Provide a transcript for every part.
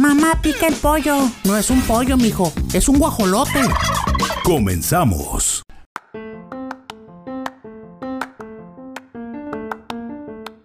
Mamá pica el pollo. No es un pollo, mijo. Es un guajolote. Comenzamos.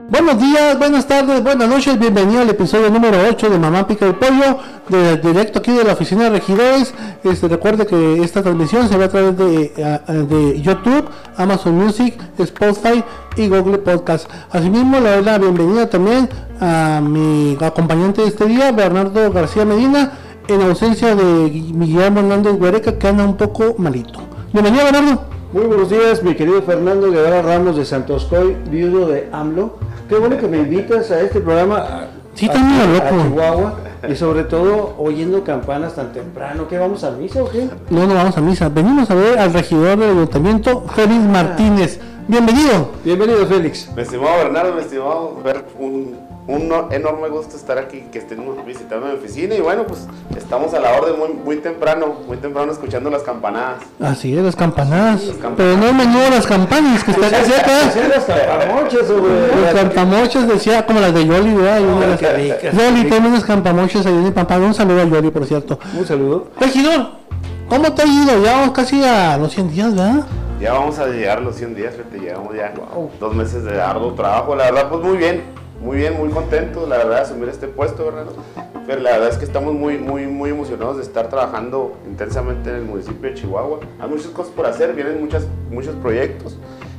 Buenos días, buenas tardes, buenas noches, bienvenido al episodio número 8 de Mamá Pica el Pollo, de, directo aquí de la oficina de regidores. Este, recuerde que esta transmisión se ve a través de, YouTube, Amazon Music, Spotify y Google Podcast. Asimismo, le doy la bienvenida también a mi acompañante de este día, Bernardo García Medina, en ausencia de Guillermo Hernández Guareca, que anda un poco malito. Bienvenido, Bernardo. Muy buenos días, mi querido Fernando Guevara Ramos de Santos Coy, viudo de AMLO. Qué bueno que me invitas a este programa. Sí, también loco. A Chihuahua y sobre todo oyendo campanas tan temprano. ¿Qué vamos a misa o qué? No, no vamos a misa. Venimos a ver al regidor del ayuntamiento, Félix Martínez. Bienvenido. Bienvenido, Félix. Mi estimado Bernardo, mi estimado ver un, un enorme gusto estar aquí, que estén visitando mi oficina y bueno, pues estamos a la orden muy, muy temprano, muy temprano escuchando las campanadas. Así es, las campanadas. Pero no me las campanas que están cerca. las campamochas, Las campamochas decía como las de Yoli, ¿verdad? Yoli tiene unas campamochas ahí en el Un saludo a Yoli, por cierto. Un saludo. Regidor, ¿cómo te ha ido? Ya vamos casi a los 100 días, ¿verdad? Ya vamos a llegar a los 100 días, fíjate, llevamos ya dos meses de arduo trabajo. La verdad, pues muy bien, muy bien, muy contento, la verdad, de asumir este puesto, ¿verdad? Pero la verdad es que estamos muy, muy, muy emocionados de estar trabajando intensamente en el municipio de Chihuahua. Hay muchas cosas por hacer, vienen muchas, muchos proyectos.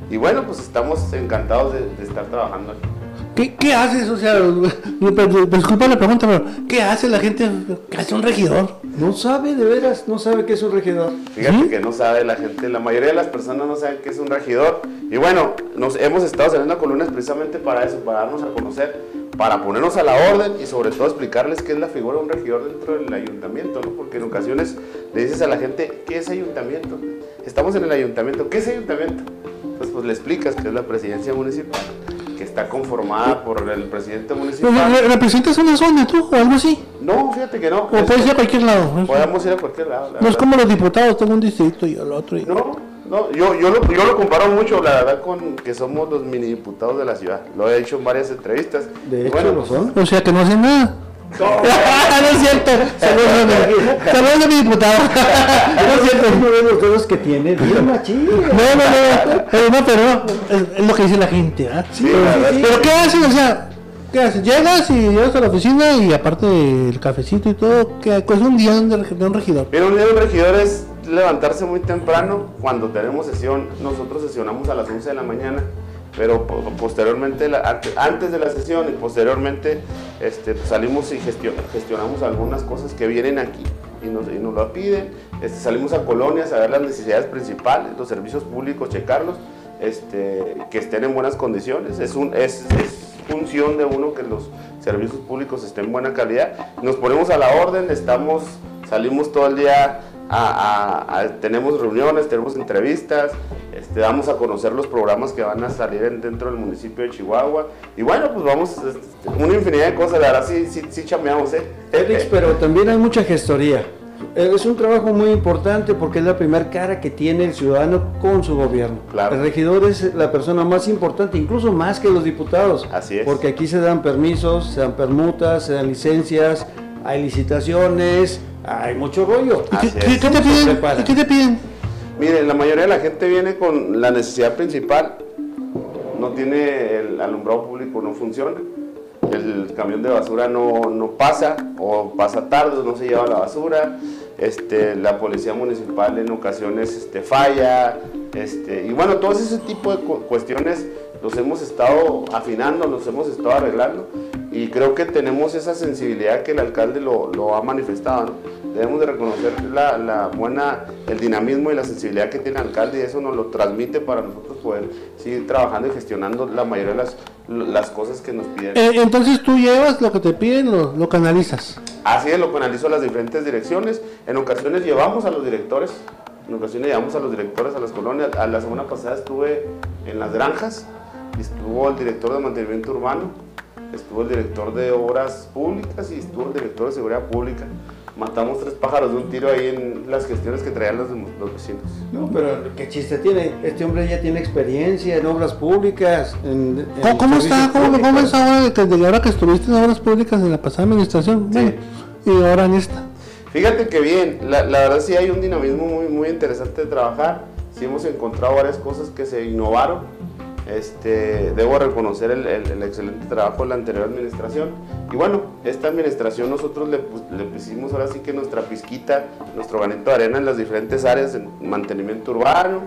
Y bueno, pues estamos encantados de, de estar trabajando aquí. ¿Qué, haces? O sea, disculpa la pregunta, pero ¿qué hace la gente que hace un regidor? No sabe, de veras, no sabe qué es un regidor. Fíjate que no sabe la gente, la mayoría de las personas no saben qué es un regidor. Y bueno, nos hemos estado saliendo columnas precisamente para eso, para darnos a conocer, para ponernos a la orden y sobre todo explicarles qué es la figura de un regidor dentro del ayuntamiento, ¿no? Porque en ocasiones le dices a la gente, ¿qué es ayuntamiento? Estamos en el ayuntamiento, ¿qué es ayuntamiento? Entonces, pues le explicas que es la presidencia municipal que está conformada por el presidente municipal. ¿Representas una zona tú o algo así? No, fíjate que no. O puedes ir a cualquier lado. Podemos ir a cualquier lado. No es como los diputados, tengo un distrito y el otro. No, no, yo, yo, lo, yo lo comparo mucho, la verdad, con que somos los mini diputados de la ciudad. Lo he hecho en varias entrevistas. De hecho, lo son. O sea que no hacen nada. No, no es cierto. Saludos a mi diputado. no es cierto. Uno de los dedos que tiene bien machín. No, no, no. Pero no, pero es, lo que dice la gente. ¿ah? Sí, pero, ¿qué hacen? O sea, ¿qué haces? Llegas y llegas a la oficina y aparte del cafecito y todo, ¿qué es pues un día de un regidor? Pero un día de un regidor es levantarse muy temprano. Cuando tenemos sesión, nosotros sesionamos a las 11 de la mañana pero posteriormente, antes de la sesión y posteriormente este, salimos y gestionamos algunas cosas que vienen aquí y nos, y nos lo piden. Este, salimos a colonias a ver las necesidades principales, los servicios públicos, checarlos, este, que estén en buenas condiciones. Es, un, es, función de uno que los servicios públicos estén en buena calidad. Nos ponemos a la orden, estamos, salimos todo el día tenemos reuniones, tenemos entrevistas, este, damos a conocer los programas que van a salir dentro del municipio de Chihuahua. Y bueno, pues vamos, este, una infinidad de cosas, la verdad sí, sí, sí chameamos, ¿eh? pero también hay mucha gestoría. Eh, es un trabajo muy importante porque es la primera cara que tiene el ciudadano con su gobierno. El regidor es la persona más importante, incluso más que los diputados. Así es. Porque aquí se dan permisos, se dan permutas, se dan licencias, hay licitaciones, hay mucho rollo. ¿Y qué, te piden? ¿Qué te piden? Miren, la mayoría de la gente viene con la necesidad principal. No tiene el alumbrado público, no funciona. El camión de basura no, no pasa o pasa tarde, no se lleva la basura. Este, la policía municipal en ocasiones este, falla. Este, y bueno, todo ese tipo de cuestiones los hemos estado afinando, los hemos estado arreglando y creo que tenemos esa sensibilidad que el alcalde lo, lo ha manifestado. Debemos de reconocer la, la, buena, el dinamismo y la sensibilidad que tiene el alcalde y eso nos lo transmite para nosotros poder seguir trabajando y gestionando la mayoría de las, las cosas que nos piden. Eh, entonces tú llevas lo que te piden, lo, lo canalizas. así es lo que analizo las diferentes direcciones. En ocasiones llevamos a los directores, en ocasiones llevamos a los directores a las colonias. A la semana pasada estuve en las granjas, estuvo el director de mantenimiento urbano, estuvo el director de obras públicas y estuvo el director de seguridad pública matamos tres pájaros de un tiro ahí en las gestiones que traían los, los vecinos. No, pero qué chiste tiene. Este hombre ya tiene experiencia en obras públicas. En, ¿Cómo, está? ¿Cómo, ¿Cómo, es ahora, de, ahora que estuviste en obras públicas en la pasada administración? Sí. y ahora en esta. Fíjate que bien, la, la, verdad sí hay un dinamismo muy, muy interesante de trabajar. Sí hemos encontrado varias cosas que se innovaron este, debo reconocer el, excelente trabajo de la anterior administración. Y bueno, esta administración nosotros le, pusimos ahora sí que nuestra pizquita, nuestro granito de arena en las diferentes áreas, en mantenimiento urbano,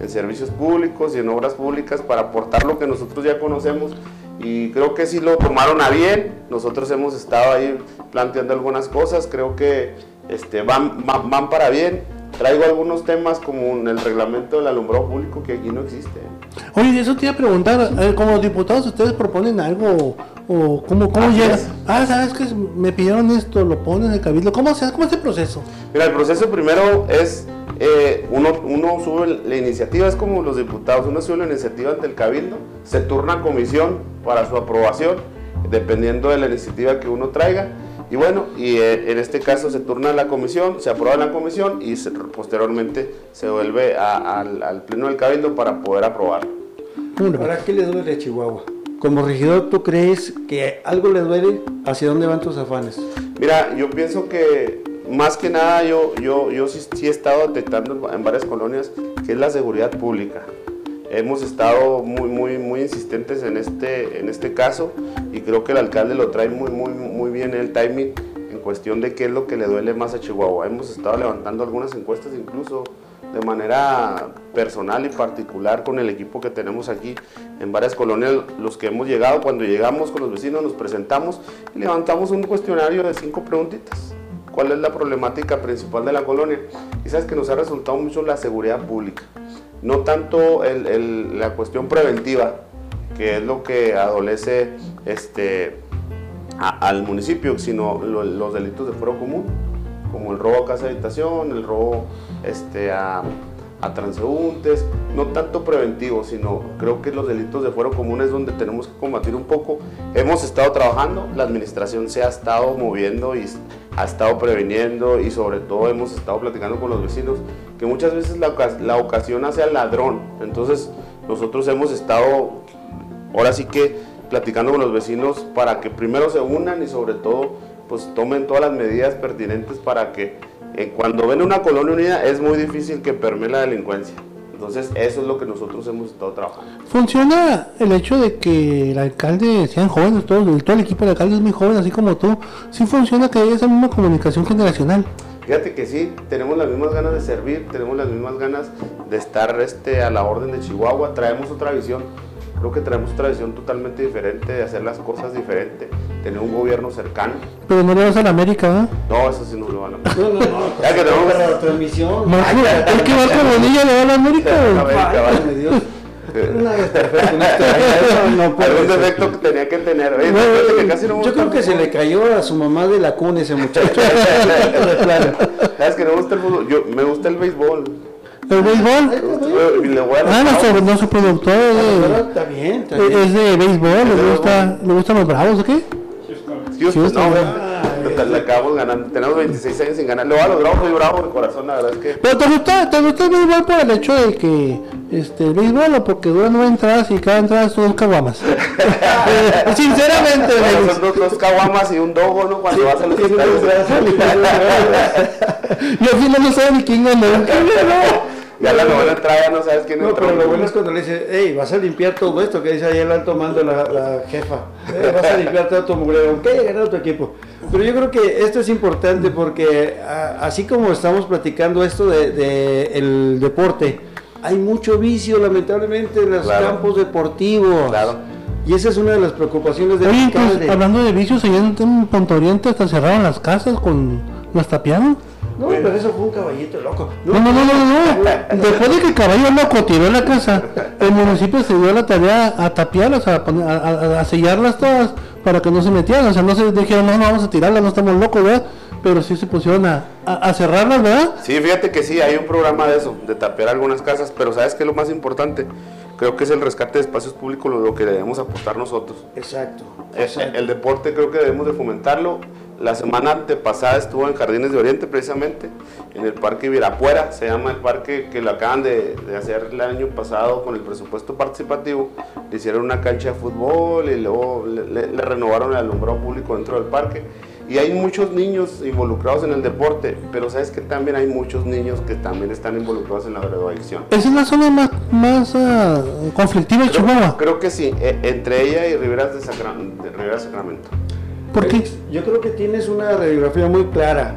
en servicios públicos y en obras públicas para aportar lo que nosotros ya conocemos. Y creo que sí lo tomaron a bien. Nosotros hemos estado ahí planteando algunas cosas, creo que este, van para bien traigo algunos temas como el reglamento del alumbrado público que aquí no existe. Oye, eso te iba a preguntar, eh, como diputados ustedes proponen algo o cómo, cómo llega. Ah, sabes que me pidieron esto, lo ponen en el cabildo. ¿Cómo se ¿Cómo es el proceso? Mira, el proceso primero es eh, uno, uno sube la iniciativa, es como los diputados, uno sube la iniciativa ante el cabildo, se turna comisión para su aprobación, dependiendo de la iniciativa que uno traiga y bueno, y eh, en este caso se turna la comisión, se aprueba la comisión y posteriormente se vuelve al, Pleno del Cabildo para poder aprobar. ¿Para qué le duele a Chihuahua? Como regidor, ¿tú crees que algo le duele? ¿Hacia dónde van tus afanes? Mira, yo pienso que más que nada yo, yo, yo sí, sí he estado detectando en varias colonias que es la seguridad pública. Hemos estado muy, muy, muy insistentes en este, en este caso y creo que el alcalde lo trae muy, muy, muy bien el timing en cuestión de qué es lo que le duele más a Chihuahua. Hemos estado levantando algunas encuestas incluso de manera personal y particular con el equipo que tenemos aquí en varias colonias, los que hemos llegado, cuando llegamos con los vecinos nos presentamos y levantamos un cuestionario de cinco preguntitas. ¿Cuál es la problemática principal de la colonia? Y sabes que nos ha resultado mucho la seguridad pública no tanto la cuestión preventiva, que es lo que adolece este, al municipio, sino los delitos de fuero común, como el robo a casa de habitación, el robo este, a, a transeúntes, no tanto preventivo, sino creo que los delitos de fuero común es donde tenemos que combatir un poco. Hemos estado trabajando, la administración se ha estado moviendo y ha estado previniendo y sobre todo hemos estado platicando con los vecinos que muchas veces la, la ocasión hace al ladrón. Entonces nosotros hemos estado ahora sí que platicando con los vecinos para que primero se unan y sobre todo pues tomen todas las medidas pertinentes para que eh, cuando ven una colonia unida es muy difícil que permee la delincuencia. Entonces, eso es lo que nosotros hemos estado trabajando. ¿Funciona el hecho de que el alcalde sean jóvenes, todo, todo el equipo de alcalde es muy joven, así como tú? ¿Sí funciona que haya esa misma comunicación generacional? Fíjate que sí, tenemos las mismas ganas de servir, tenemos las mismas ganas de estar este, a la orden de Chihuahua, traemos otra visión Creo que tenemos otra visión totalmente diferente de hacer las cosas diferente, tener un gobierno cercano. Pero no le vas a la América, No, eso sí no lo van a No, no, no. ya que tenemos la transmisión. No, es que va con Bonilla le va a la América. América, vale. Dios. Algún defecto que tenía que tener. Oye, que casi no yo creo que se le cayó a su mamá de la cuna ese muchacho. ¿Sabes que no me gusta el fútbol? Yo, me gusta el béisbol. ¿El béisbol? Ah, nuestro, nuestro productor eh, está bien, está bien. es de béisbol, le, gusta, le gustan los bravos, ¿o qué? Houston, no, ah, acabamos ganando, tenemos 26 años sin ganar. Luego a los bravos soy bravo de corazón, la verdad es que. Pero te gusta, te gusta el béisbol por el hecho de que este el béisbol o porque dura nueve entradas y cada entrada son dos caguamas. Sinceramente, bueno, son dos, dos, caguamas y un dogo, ¿no? Cuando vas a los estadios. y al final no saben ni quién ganó. Ya la novela entrada no sabes quién No, pero lo bueno es cuando le dice, hey, vas a limpiar todo esto que dice ahí el alto mando la, la jefa. vas a limpiar todo tu mugre, aunque haya ganado tu equipo. Pero yo creo que esto es importante porque así como estamos platicando esto de, de, el deporte, hay mucho vicio lamentablemente en los campos deportivos. Claro. Y esa es una de las preocupaciones de Oye, pues, hablando de vicios, allá en Punto Oriente hasta cerraron las casas con los tapianos. No, pero eso fue un caballito loco. No, no, no, no, no. Después de que el caballo loco tiró la casa, el municipio se dio la tarea a tapiarlas, a, a, a sellarlas todas, para que no se metieran, o sea, no se dijeron, no, no vamos a tirarla, no estamos locos, ¿verdad? Pero sí se pusieron a, a, cerrarlas, ¿verdad? Sí, fíjate que sí, hay un programa de eso, de tapear algunas casas, pero ¿sabes qué es lo más importante? Creo que es el rescate de espacios públicos lo que debemos apostar nosotros. Exacto. exacto. el deporte creo que debemos de fomentarlo la semana antepasada estuvo en Jardines de Oriente, precisamente, en el Parque Virapuera, se llama el parque que lo acaban de, hacer el año pasado con el presupuesto participativo. Le hicieron una cancha de fútbol y luego le, renovaron el alumbrado público dentro del parque. Y hay muchos niños involucrados en el deporte, pero sabes que también hay muchos niños que también están involucrados en la drogadicción. ¿Esa es la zona más, más ah, conflictiva de Chihuahua? Creo que sí, e, entre ella y Rivera de, Sacramento. Yo creo que tienes una radiografía muy clara.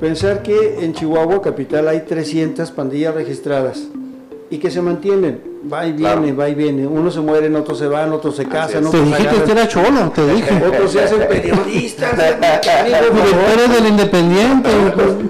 Pensar que en Chihuahua capital hay 300 pandillas registradas y que se mantienen. Va y viene, va y viene. Unos se mueren, otros se van, otros se casan. Te dije que era cholo, te dije. Otros se hacen periodistas. Directores del Independiente.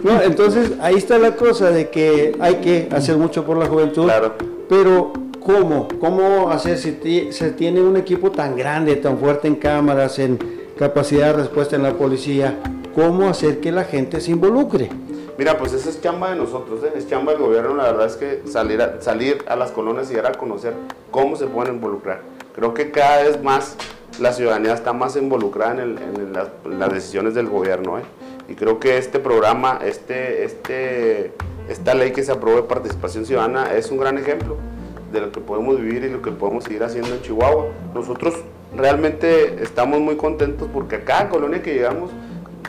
No, entonces, ahí está la cosa de que hay que hacer mucho por la juventud. Claro. Pero, ¿cómo? ¿Cómo hacer si se tiene un equipo tan grande, tan fuerte en cámaras, en capacidad de respuesta en la policía, cómo hacer que la gente se involucre. Mira, pues esa es chamba de nosotros, ¿eh? es chamba del gobierno, la verdad es que salir a, las colonias y dar a conocer cómo se pueden involucrar. Creo que cada vez más la ciudadanía está más involucrada en, las, decisiones del gobierno. ¿eh? Y creo que este programa, este, este, esta ley que se aprobó de participación ciudadana es un gran ejemplo de lo que podemos vivir y lo que podemos seguir haciendo en Chihuahua. Nosotros realmente estamos muy contentos porque a cada colonia que llegamos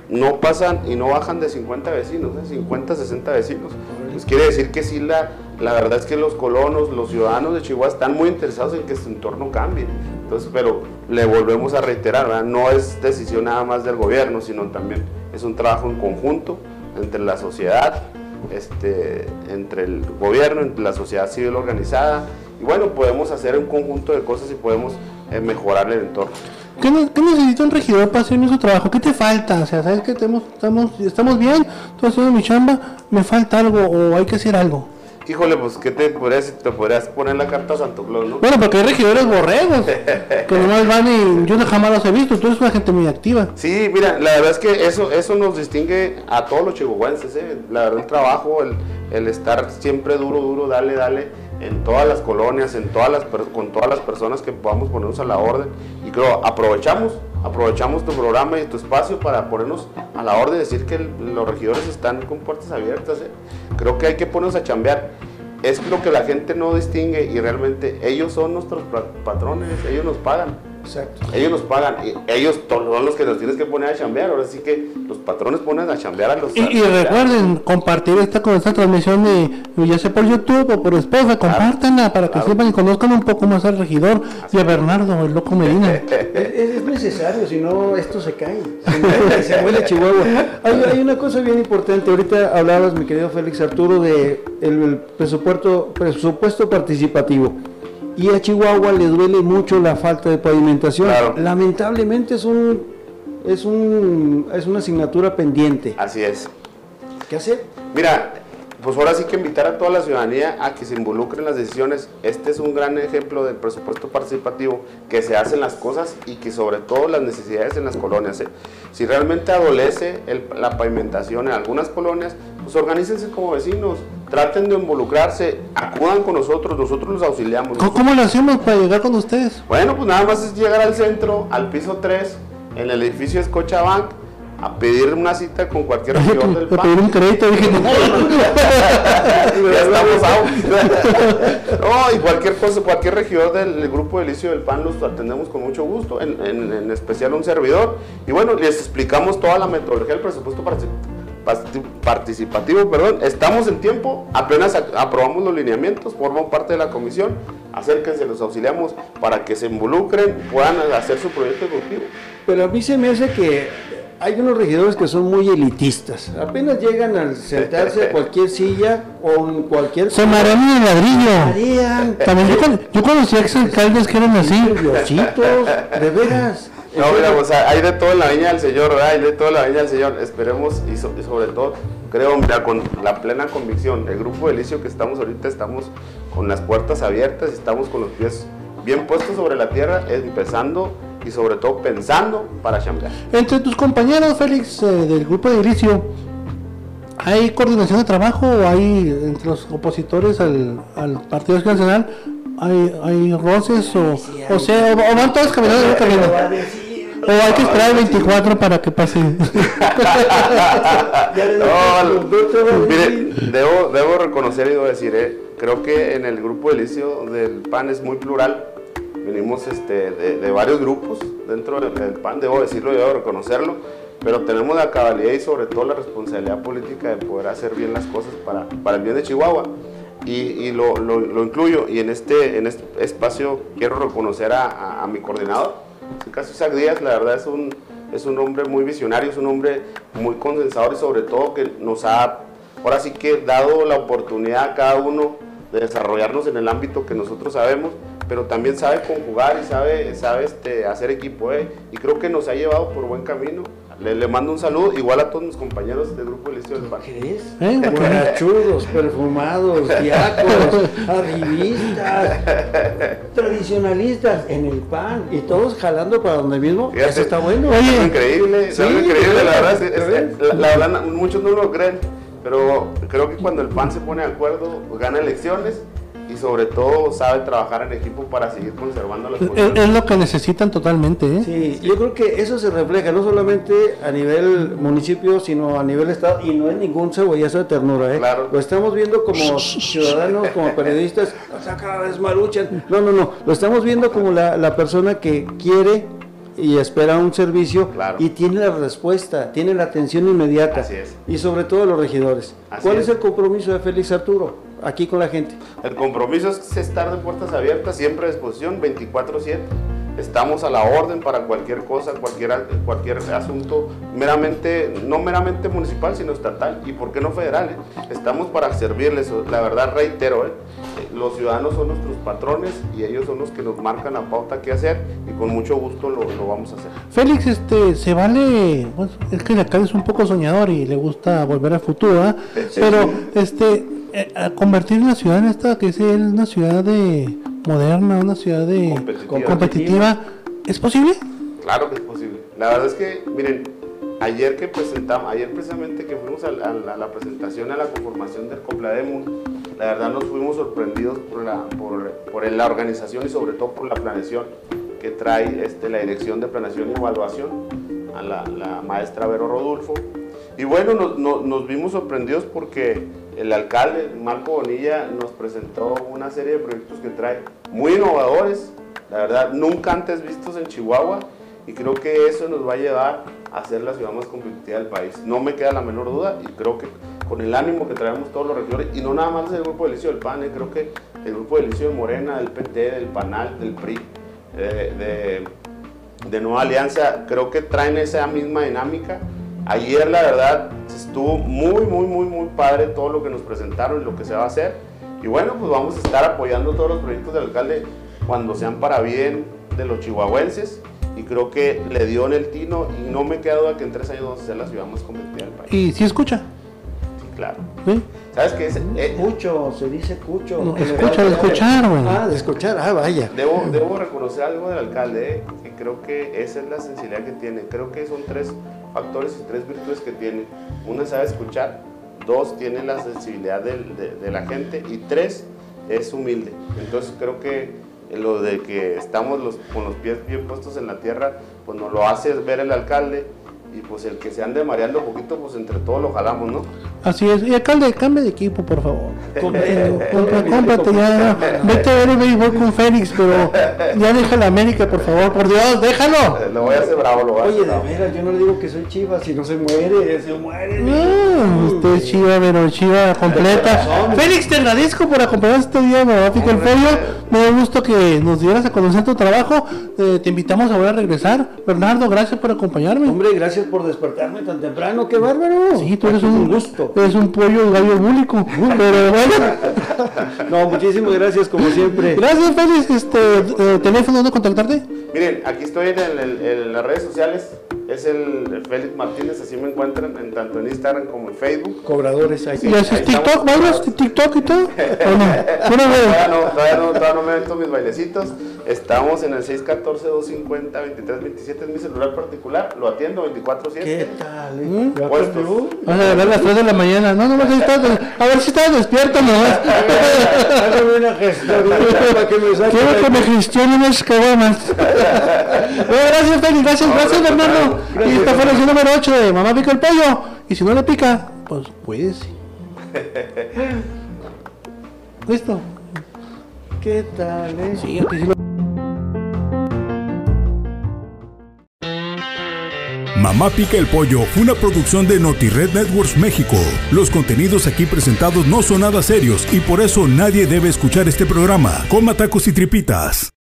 no pasan y no bajan de 50 vecinos, 50, ¿eh? 60 vecinos. Pues quiere decir que sí, la, la verdad es que los colonos, los ciudadanos de Chihuahua están muy interesados en que su entorno cambie. Entonces, pero le volvemos a reiterar, no es decisión nada más del gobierno, sino también es un trabajo en conjunto entre la sociedad, este, entre el gobierno, entre la sociedad civil organizada. Y bueno, podemos hacer un conjunto de cosas y podemos es mejorar el entorno. ¿Qué, necesita un regidor para hacer su trabajo? ¿Qué te falta? O sea, ¿sabes que estamos, estamos bien? Estoy haciendo mi chamba, me falta algo o hay que hacer algo. Híjole, pues, ¿qué te podrías, te podrías poner la carta a Santo Claus, no? Bueno, porque hay regidores borregos, que nomás van y yo jamás los he visto, tú eres una gente muy activa. Sí, mira, la verdad es que eso eso nos distingue a todos los chihuahuenses, ¿eh? La verdad, el trabajo, el, el estar siempre duro, duro, dale, dale en todas las colonias, en todas las, con todas las personas que podamos ponernos a la orden. Y creo, aprovechamos, aprovechamos tu programa y tu espacio para ponernos a la orden, decir que los regidores están con puertas abiertas. ¿eh? Creo que hay que ponernos a chambear. Es lo que la gente no distingue y realmente ellos son nuestros patrones, ellos nos pagan. Exacto. Ellos nos pagan, ellos son los que nos tienes que poner a chambear. Ahora sí que los patrones ponen a chambear a los. Y, recuerden compartir esta con esta transmisión de ya sea por YouTube o por esposa, compártanla para que sepan y conozcan un poco más al regidor y a Bernardo, el loco Medina. es, necesario, si no esto se cae. se muere Chihuahua. Hay, hay, una cosa bien importante. Ahorita hablabas, mi querido Félix Arturo, de el presupuesto, presupuesto participativo y a Chihuahua le duele mucho la falta de pavimentación. Lamentablemente es un es un es una asignatura pendiente. Así es. ¿Qué hacer? Mira, pues ahora sí que invitar a toda la ciudadanía a que se involucre en las decisiones. Este es un gran ejemplo del presupuesto participativo, que se hacen las cosas y que sobre todo las necesidades en las colonias. ¿eh? Si realmente adolece la pavimentación en algunas colonias, pues organícense como vecinos, traten de involucrarse, acudan con nosotros, nosotros los auxiliamos. ¿Cómo, lo hacemos para llegar con ustedes? Bueno, pues nada más es llegar al centro, al piso 3, en el edificio Scotiabank, a pedir una cita con cualquier regidor del PAN. A pedir un crédito, dije, no. ya estamos out. no, y cualquier cosa, cualquier regidor del, grupo de del PAN los atendemos con mucho gusto, en, en, en, especial un servidor. Y bueno, les explicamos toda la metodología del presupuesto participativo, perdón. Estamos en tiempo, apenas aprobamos los lineamientos, forman parte de la comisión, acérquense, los auxiliamos para que se involucren, puedan hacer su proyecto ejecutivo. Pero a mí se me hace que hay unos regidores que son muy elitistas. Apenas llegan a sentarse a cualquier silla o en cualquier... Se marean en el ladrillo. También yo, yo conocí ex alcaldes que eran así. de veras. No, mira, o sea, hay de todo en la viña del Señor, ¿verdad? Hay de todo en la viña del Señor. Esperemos y, sobre todo, creo, mira, con la plena convicción, el grupo de Elicio que estamos ahorita, estamos con las puertas abiertas y estamos con los pies bien puestos sobre la tierra, empezando y sobre todo pensando para chambear. Entre tus compañeros, Félix, eh, del grupo de inicio, ¿hay coordinación de trabajo o hay entre los opositores al, al Partido Nacional? ¿Hay, hay roces o, o sea, o, o van todos caminando en un camino? O hay que esperar el 24 para que pase. No, mire, debo, debo reconocer y debo decir, eh, creo que en el grupo de inicio del PAN es muy plural. Venimos este, de, de varios grupos dentro del, del PAN, debo decirlo y debo reconocerlo, pero tenemos la cabalidad y sobre todo la responsabilidad política de poder hacer bien las cosas para, para el bien de Chihuahua. Y, y lo, lo, lo incluyo, y en este, en este espacio quiero reconocer a, a, a mi coordinador, caso Isaac Díaz, la verdad es un, es un hombre muy visionario, es un hombre muy consensador y sobre todo que nos ha, ahora sí que dado la oportunidad a cada uno de desarrollarnos en el ámbito que nosotros sabemos, pero también sabe conjugar y sabe, sabe este, hacer equipo, ¿eh? y creo que nos ha llevado por buen camino. Le, le mando un saludo, igual a todos mis compañeros del grupo del Liceo del Parque. ¿Qué es? ¿Eh? Guarachudos, perfumados, diáconos, arribistas, tradicionalistas en el pan y todos jalando para donde mismo. Fíjate, Eso está bueno. es increíble, es Sí, increíble, la verdad. es- ¿ya es- la, la na- muchos no lo creen, pero creo que cuando el PAN se pone de acuerdo, gana elecciones y sobre todo sabe trabajar en equipo para seguir conservando las Es, lo que necesitan totalmente, ¿eh? Sí, yo creo que eso se refleja no solamente a nivel municipio, sino a nivel estado, y no es ningún cebollazo de ternura, ¿eh? Claro. Lo estamos viendo como ciudadanos, como periodistas, o sea, cada vez maruchan. No, no, no, lo estamos viendo como la, la persona que quiere y espera un servicio Claro. y tiene la respuesta, tiene la atención inmediata. Así es. Y sobre todo los regidores. Así ¿Cuál es. es el compromiso de Félix Arturo aquí con la gente? El compromiso es estar de puertas abiertas, siempre a disposición, 24/7. Estamos a la orden para cualquier cosa, cualquier, cualquier asunto, meramente, no meramente municipal, sino estatal y por qué no federal. eh? Estamos para servirles, la verdad reitero, eh, los ciudadanos son nuestros patrones y ellos son los que nos marcan la pauta qué hacer y con mucho gusto lo, lo vamos a hacer. Félix, este, se vale, bueno, es que acá es un poco soñador y le gusta volver al futuro, ¿ah? pero este, eh, a convertir la ciudad en esta que es una ciudad de moderna, una ciudad de Competitiva. competitiva, ¿es posible? Claro que es posible. La verdad es que, miren, ayer que presentamos, ayer precisamente que fuimos a, la- a la- a la presentación a la conformación del Coplademo, la verdad nos fuimos sorprendidos por la, por, por la organización y sobre todo por la planeación que trae este, la Dirección de Planeación y Evaluación a la, maestra Vero Rodulfo. Y bueno, nos, nos- nos vimos sorprendidos porque el alcalde Marco Bonilla nos presentó una serie de proyectos que trae muy innovadores, la verdad, nunca antes vistos en Chihuahua y creo que eso nos va a llevar a ser la ciudad más competitiva del país. No me queda la menor duda y creo que con el ánimo que traemos todos los regidores y no nada más del grupo de Licio del PAN, eh, creo que el grupo de Licio de Morena, del PT, del PANAL, del PRI, eh, de, de Nueva Alianza, creo que traen esa misma dinámica. Ayer la verdad estuvo muy, muy, muy, muy padre todo lo que nos presentaron y lo que se va a hacer. Y bueno, pues vamos a estar apoyando todos los proyectos del alcalde cuando sean para bien de los chihuahuenses. Y creo que le dio en el tino y no me queda duda que en tres años vamos a ser la ciudad más competitiva del país. Y si escucha, claro. ¿sí? ¿Sabes qué? Es, eh, Cucho, se dice cucho. No, escucha, de escuchar, güey. Ah, de escuchar, ah, vaya. Debo, debo reconocer algo del alcalde, eh, que creo que esa es la sensibilidad que tiene. Creo que son tres factores y tres virtudes que tiene. Una sabe escuchar, dos tiene la sensibilidad del- de, de la gente y tres es humilde. Entonces creo que lo de que estamos los, con los pies bien puestos en la tierra, pues nos lo hace ver el alcalde y pues el que se ande mareando un poquito, pues entre todos lo jalamos, ¿no? Así es. Y alcalde, cambie de equipo, por favor. Completo. Compra- Cómprate ya. Vete a ver el béisbol con Félix, pero ya deja la América, por favor. Por Dios, déjalo. Eh, Lo voy a hacer bravo, lo voy a hacer Oye, de bravo. veras, yo no le digo que soy chiva, si no se muere, se muere. No, usted es chiva, pero chiva completa. Félix, te agradezco por acompañarnos este día, a picar el pollo. Me da gusto que nos dieras a conocer tu trabajo. Eh, te invitamos ahora a regresar. Bernardo, gracias por acompañarme. Hombre, gracias por despertarme tan temprano, qué bárbaro. Sí, tú eres Un un gusto. Eres un pollo gallo búlico. Pero bueno. No, muchísimas gracias, como siempre. Gracias, Félix. Este, eh, teléfono donde contactarte. Miren, aquí estoy en, el- el- en las redes sociales. Es el Félix Martínez, así me encuentran en, tanto en Instagram como en Facebook. Cobradores ahí. Sí. ¿Y haces. TikTok? ¿Bailas TikTok y todo? ¿O no? Todavía no, todavía no, todavía no me meto mis bailecitos, Estamos en el 614-250-2327, es mi celular particular, lo atiendo 24-7. ¿Qué tal? eh? ¿Mm? A ver las 3 de la mañana. No, no, no, a ver si estás despierto, no. Hágame una gestoría para que me saque Quiero que me gestionen unas. Bueno, gracias, Feli. Gracias, gracias, Y esta fue la lección número 8 de Mamá Pica el Pollo. Y si no le pica, pues cuídese. ¿Listo? ¿Qué tal, eh? Sí, aquí sí lo... Mamá Pica el Pollo fue una producción de NotiRed Networks México. Los contenidos aquí presentados no son nada serios y por eso nadie debe escuchar este programa. Coma tacos y tripitas.